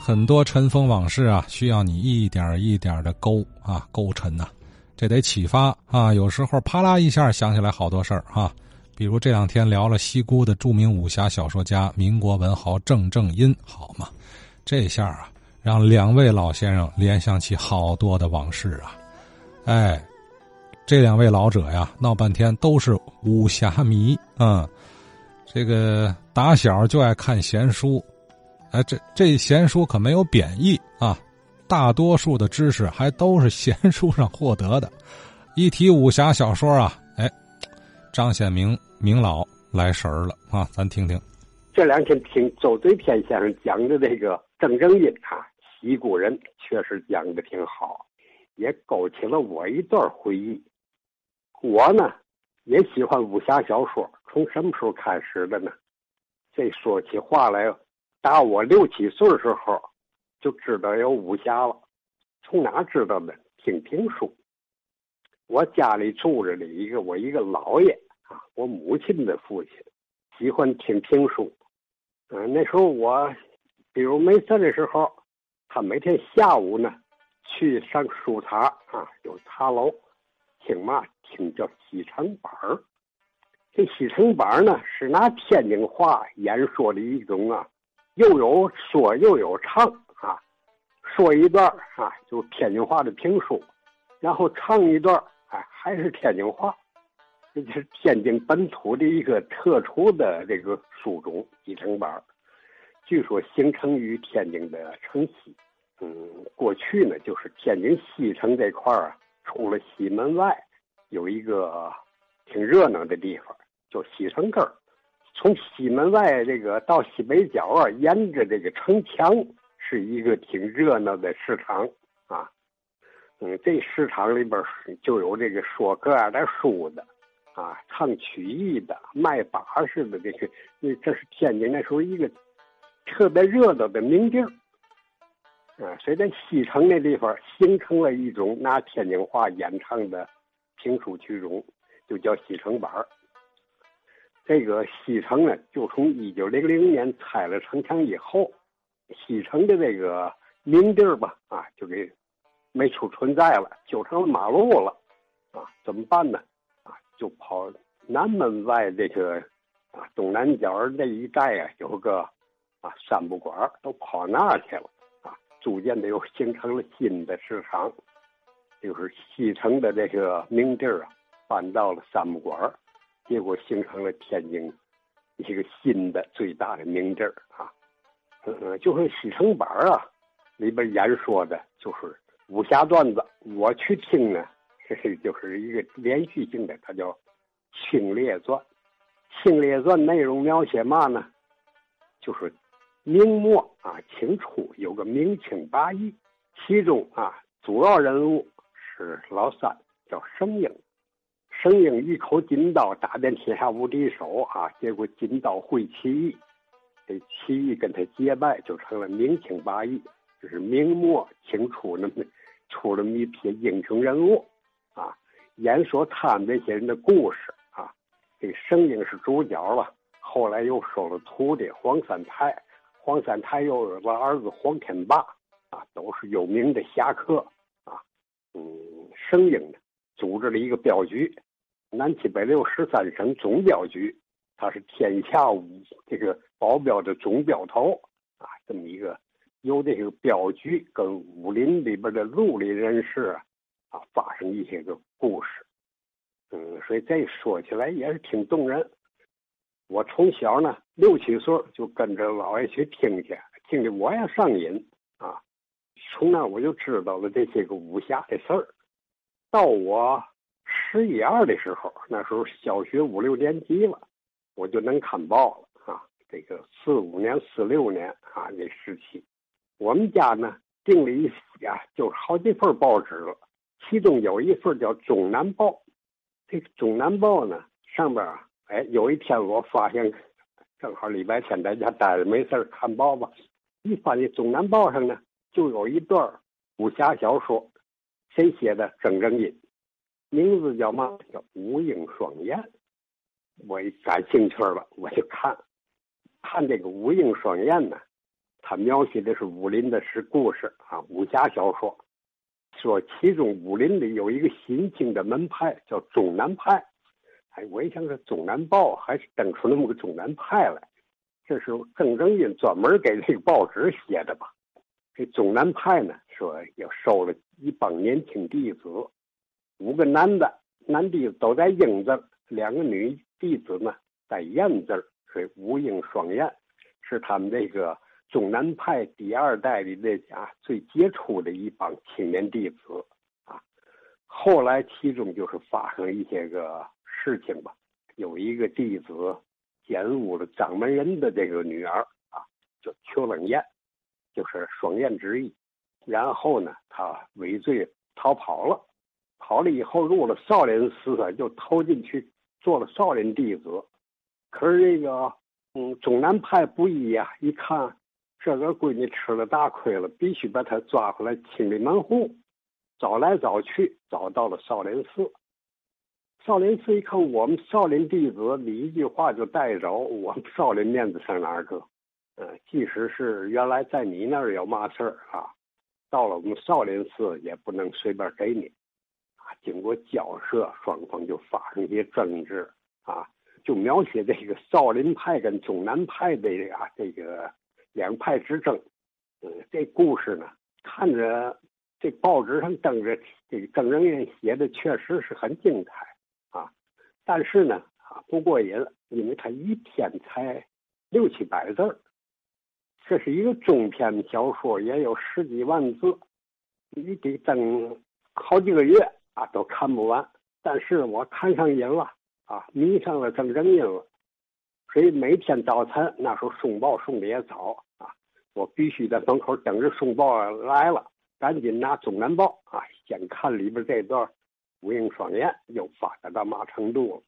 很多尘封往事啊，需要你一点一点的勾啊勾沉呐，这得启发啊。有时候啪啦一下想起来好多事儿啊，比如这两天聊了西姑的著名武侠小说家民国文豪郑正音，好嘛？这下啊，让两位老先生联想起好多的往事啊。哎，这两位老者呀，闹半天都是武侠迷啊，这个打小就爱看闲书。哎，这这闲书可没有贬义啊，大多数的知识还都是闲书上获得的。一提武侠小说啊，哎，张显明明老来神儿了啊，咱听听。这两天听周对天先生讲的这个郑正音啊，西古人确实讲的挺好，也勾起了我一段回忆。我呢也喜欢武侠小说，从什么时候开始的呢？这说起话来。打我六七岁的时候，就知道有武侠了。从哪知道的？听评书。我家里住着的一个我一个姥爷啊，我母亲的父亲，喜欢听评书。嗯，那时候我，比如没事的时候，他每天下午呢，去上书茶啊，有茶楼，听嘛？听叫西城板儿。这西城板儿呢，是拿天津话演说的一种啊。又有说又有唱啊，说一段啊，就天津话的评书，然后唱一段哎，还是天津话，这就是天津本土的一个特殊的这个书种继承班据说形成于天津的城西。嗯，过去呢，就是天津西城这块啊，除了西门外，有一个挺热闹的地方，叫西城根儿。从西门外这个到西北角啊，沿着这个城墙是一个挺热闹的市场啊。嗯，这市场里边就有这个说各样的书的，啊，唱曲艺的，卖把式的这个，那这是天津那时候一个特别热闹的名地儿。啊，所以在西城那地方形成了一种拿天津话演唱的评书曲种，就叫西城板儿。这个西城呢，就从一九零零年拆了城墙以后，西城的这个名地儿吧，啊，就给没处存在了，就成了马路了，啊，怎么办呢？啊，就跑南门外这个啊东南角这一带啊，有个啊三不管，都跑那去了，啊，逐渐的又形成了新的市场，就是西城的这个名地儿啊，搬到了三不管。结果形成了天津一个新的最大的名地儿啊，嗯，就是西城板啊，里边演说的就是武侠段子。我去听呢，嘿嘿就是一个连续性的，它叫《清列传》。《清列传》内容描写嘛呢？就是明末啊，清初有个明清八义，其中啊，主要人物是老三，叫生英。圣英一口金刀打遍天下无敌手啊！结果金刀会起义，这起义跟他结拜，就成了明清八义，就是明末清初那么出了一批英雄人物啊。演说他们这些人的故事啊。这圣英是主角了，后来又收了徒弟黄三泰，黄三泰又有个儿子黄天霸啊，都是有名的侠客啊。嗯，圣英呢，组织了一个镖局。南七北六十三省总镖局，他是天下武这个保镖的总镖头啊，这么一个由这个镖局跟武林里边的路里人士啊发生一些个故事，嗯，所以这说起来也是挺动人。我从小呢六七岁就跟着老爷去听去，听的我也上瘾啊。从那我就知道了这些个武侠的事儿，到我。十一二的时候，那时候小学五六年级了，我就能看报了啊。这个四五年、四六年啊，那时期，我们家呢订了一呀，就是好几份报纸。其中有一份叫《中南报》，这个《中南报》呢上边啊，哎，有一天我发现，正好礼拜天在家待着没事看报吧，一翻这《中南报》上呢，就有一段武侠小说，谁写的？郑正音。名字叫嘛？叫《武英双燕》。我感兴趣了，我就看，看这个《武英双燕》呢，他描写的是武林的是故事啊，武侠小说。说其中武林里有一个新兴的门派叫中南派，哎，我一想这中南报还是登出那么个中南派来，这是郑正英专门给这个报纸写的吧？这中南派呢，说要收了一帮年轻弟子，五个男的男弟子都在英字，两个女弟子呢在燕字，所以五英双燕，是他们这个。中南派第二代的那家最杰出的一帮青年弟子啊，后来其中就是发生一些个事情吧。有一个弟子奸污了掌门人的这个女儿啊，叫邱冷艳，就是双燕之意。然后呢，他畏罪逃跑了，跑了以后入了少林寺，就投进去做了少林弟子。可是这个嗯，中南派不依呀，一看。这个闺女吃了大亏了，必须把她抓回来清理门户。找来找去，找到了少林寺。少林寺一看，我们少林弟子，你一句话就带走，我们少林面子上哪儿搁？嗯，即使是原来在你那儿有嘛事儿啊，到了我们少林寺也不能随便给你。经过交涉，双方就发生一些争执啊，就描写这个少林派跟中南派的啊这个。两派之争，嗯，这故事呢，看着这报纸上登着，这个郑人英写的确实是很精彩啊。但是呢，啊不过瘾，因为他一篇才六七百字儿，这是一个中篇小说，也有十几万字，你得登好几个月啊都看不完。但是我看上瘾了啊，迷上了郑正英了，所以每天早晨那时候送报送的也早啊。我必须在门口等着送报来了，赶紧拿《中南报》啊，先看里边这段武英双燕又发展到嘛程度了。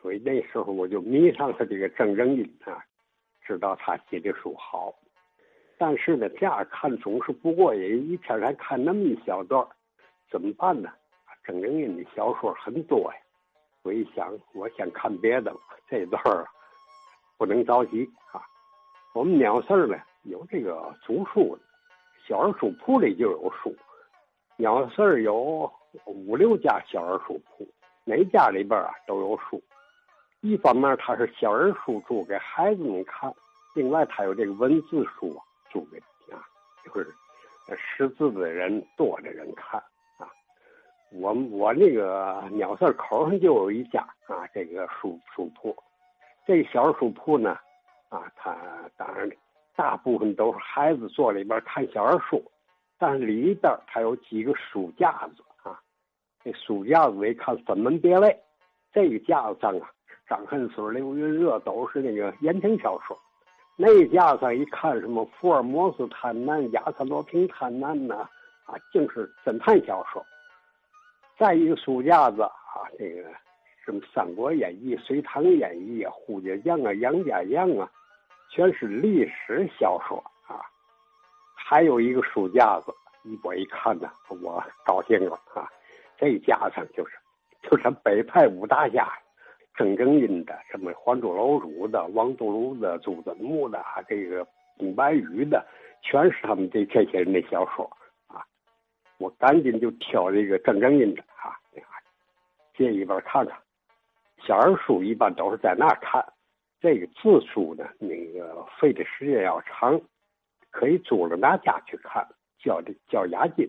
所以那时候我就迷上了这个郑正英啊，知道他写的书好。但是呢，这样看总是不过瘾，一天才看那么一小段，怎么办呢？郑正英的小说很多呀。我一想，我先看别的吧，这段儿不能着急啊。我们鸟事儿呢？有这个租书的，小儿书铺里就有书。鸟事儿有五六家小儿书铺，每家里边啊都有书。一方面它是小儿书租给孩子们看，另外它有这个文字书啊租给啊，就是识字的人多的人看。我我那个鸟市口上就有一家啊，这个书书铺。这小书铺呢，啊，它当然。大部分都是孩子坐里边看小儿书，但是里边它有几个书架子啊。这书架子一看分门别类，这个架子上啊，张恨水、刘云热都是那个言情小说；那架子上一看，什么福尔摩斯探案、亚瑟罗平探案呐，啊，竟是侦探小说。再一个书架子啊，这个什么《三国演义》《隋唐演义》啊，《呼家将》啊，《杨家将》啊。全是历史小说啊，还有一个书架子，一我一看呢，我高兴了啊！这架上就是，就是北派五大家，郑正英的，什么还珠楼主的、王度庐的、朱子木的，这个宫白羽的，全是他们这这些人的小说！我赶紧就挑这个正正印的啊，借一本看看。小儿书一般都是在那看。这个字书呢，那个费的时间要长，可以租了拿家去看，交的交押金。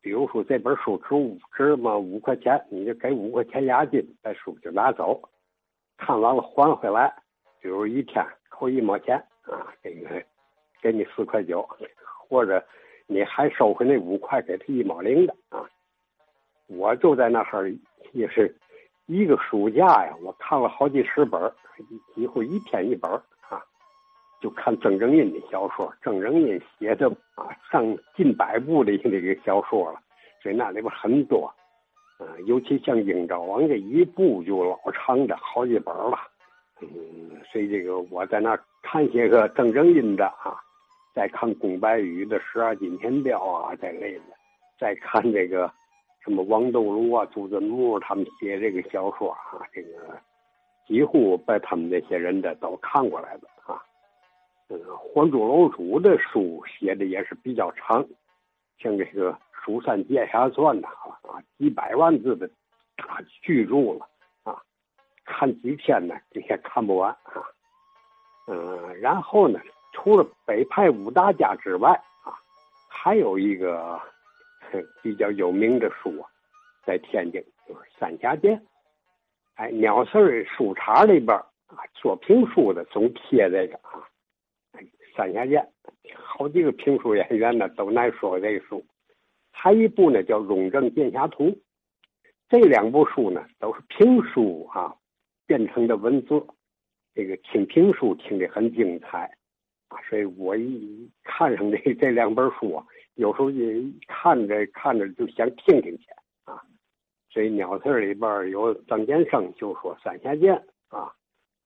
比如说这本书值五值嘛五块钱，你就给五块钱押金，把书就拿走。看完了还回来，比如一天扣一毛钱啊，这个给你四块九，或者你还收回那五块，给他一毛零的啊。我就在那儿也是。一个暑假呀，我看了好几十本几乎一天一本啊，就看郑正英的小说。郑正英写的啊，上近百部的这个小说了，所以那里边很多，啊，尤其像《鹰爪王》这一部就老长的好几本了，嗯，所以这个我在那看些个郑正英的啊，再看宫白羽的《十二金钱雕》啊这类的，再看这个。什么王斗庐啊、朱振木他们写这个小说啊，这个几乎把他们那些人的都看过来了啊。嗯，《还珠楼主》的书写的也是比较长，像这个《蜀山剑侠传》呐，啊，几百万字的大巨著了啊，看几天呢这些看不完啊。嗯，然后呢，除了北派五大家之外啊，还有一个比较有名的书啊，在天津就是三峡剑。哎，鸟事书场里边啊，做评书的总贴这个啊，三峡剑，好几个评书演员呢都爱说这书。还一部呢叫《雍正剑侠图》，这两部书呢都是评书啊变成的文字。这个听评书听得很精彩，所以我一看上这这两本书啊，有时候也看着看着就想听听去啊。所以鸟字里边有张建生就说三峡剑啊，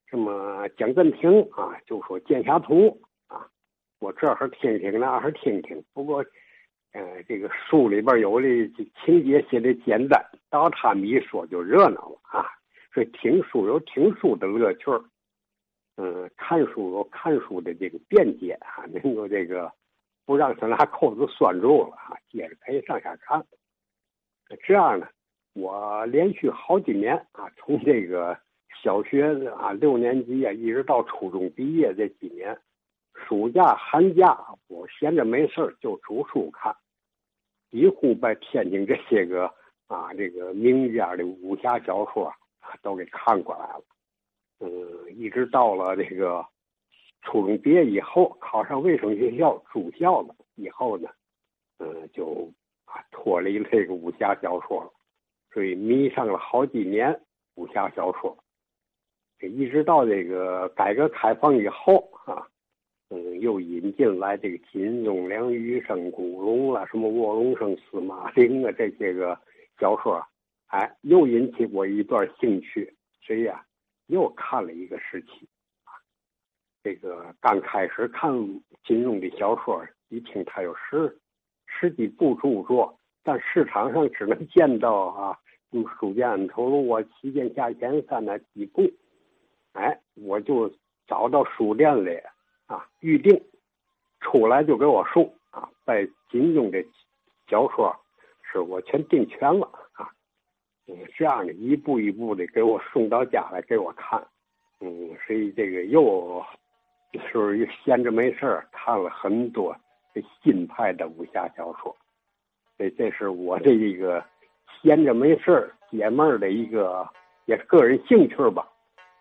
什么蒋振平啊就说剑侠图啊，我这儿听听那儿听听。不过，呃，这个书里边有的情节写的简单，到他们一说就热闹了啊。所以听书有听书的乐趣儿。嗯，看书看书的这个便捷啊，能够这个不让他拿扣子拴住了啊，接着可以上下看。这样呢，我连续好几年啊，从这个小学啊六年级啊，一直到初中毕业这几年，暑假寒假我闲着没事就煮书看，几乎把天津这些个啊这个名家的武侠小说都给看过来了。嗯，一直到了这个初中毕业以后，考上卫生学校住校了以后呢，嗯，就脱离了这个武侠小说了，所以迷上了好几年武侠小说。这一直到这个改革开放以后啊，嗯，又引进来这个金庸、梁羽生、古龙啊，什么卧龙生、司马令啊这些个小说，哎，又引起我一段兴趣，所以啊。又看了一个时期，啊，这个刚开始看金庸的小说，一听他有十十几部著作，但市场上只能见到啊，用书剑恩仇录啊，七剑下剑三那几部，哎，我就找到书店里啊预定，出来就给我送啊，在金庸的小说是我全订全了。嗯这样的一步一步的给我送到家来给我看，嗯，所以这个又就是闲着没事看了很多这新派的武侠小说，这这是我的一个闲着没事解闷的一个也是个人兴趣吧。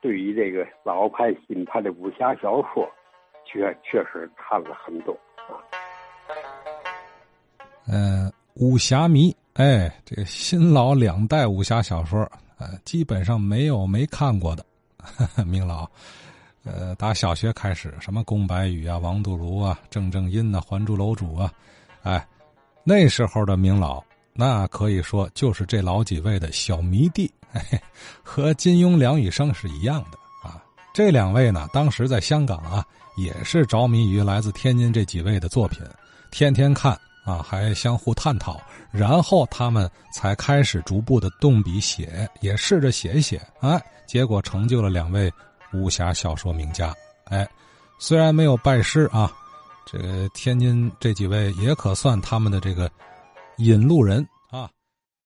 对于这个老派新派的武侠小说，确确实看了很多啊。嗯，武侠迷。哎，这个新老两代武侠小说，呃，基本上没有没看过的。明老，呃，打小学开始，什么宫白羽啊、王度庐啊、郑正音呐、还珠楼主啊，哎，那时候的明老，那可以说就是这老几位的小迷弟，和金庸、梁羽生是一样的啊。这两位呢，当时在香港啊，也是着迷于来自天津这几位的作品，天天看。啊，还相互探讨，然后他们才开始逐步的动笔写，也试着写一写，哎，结果成就了两位武侠小说名家。哎，虽然没有拜师啊，这个天津这几位也可算他们的这个引路人。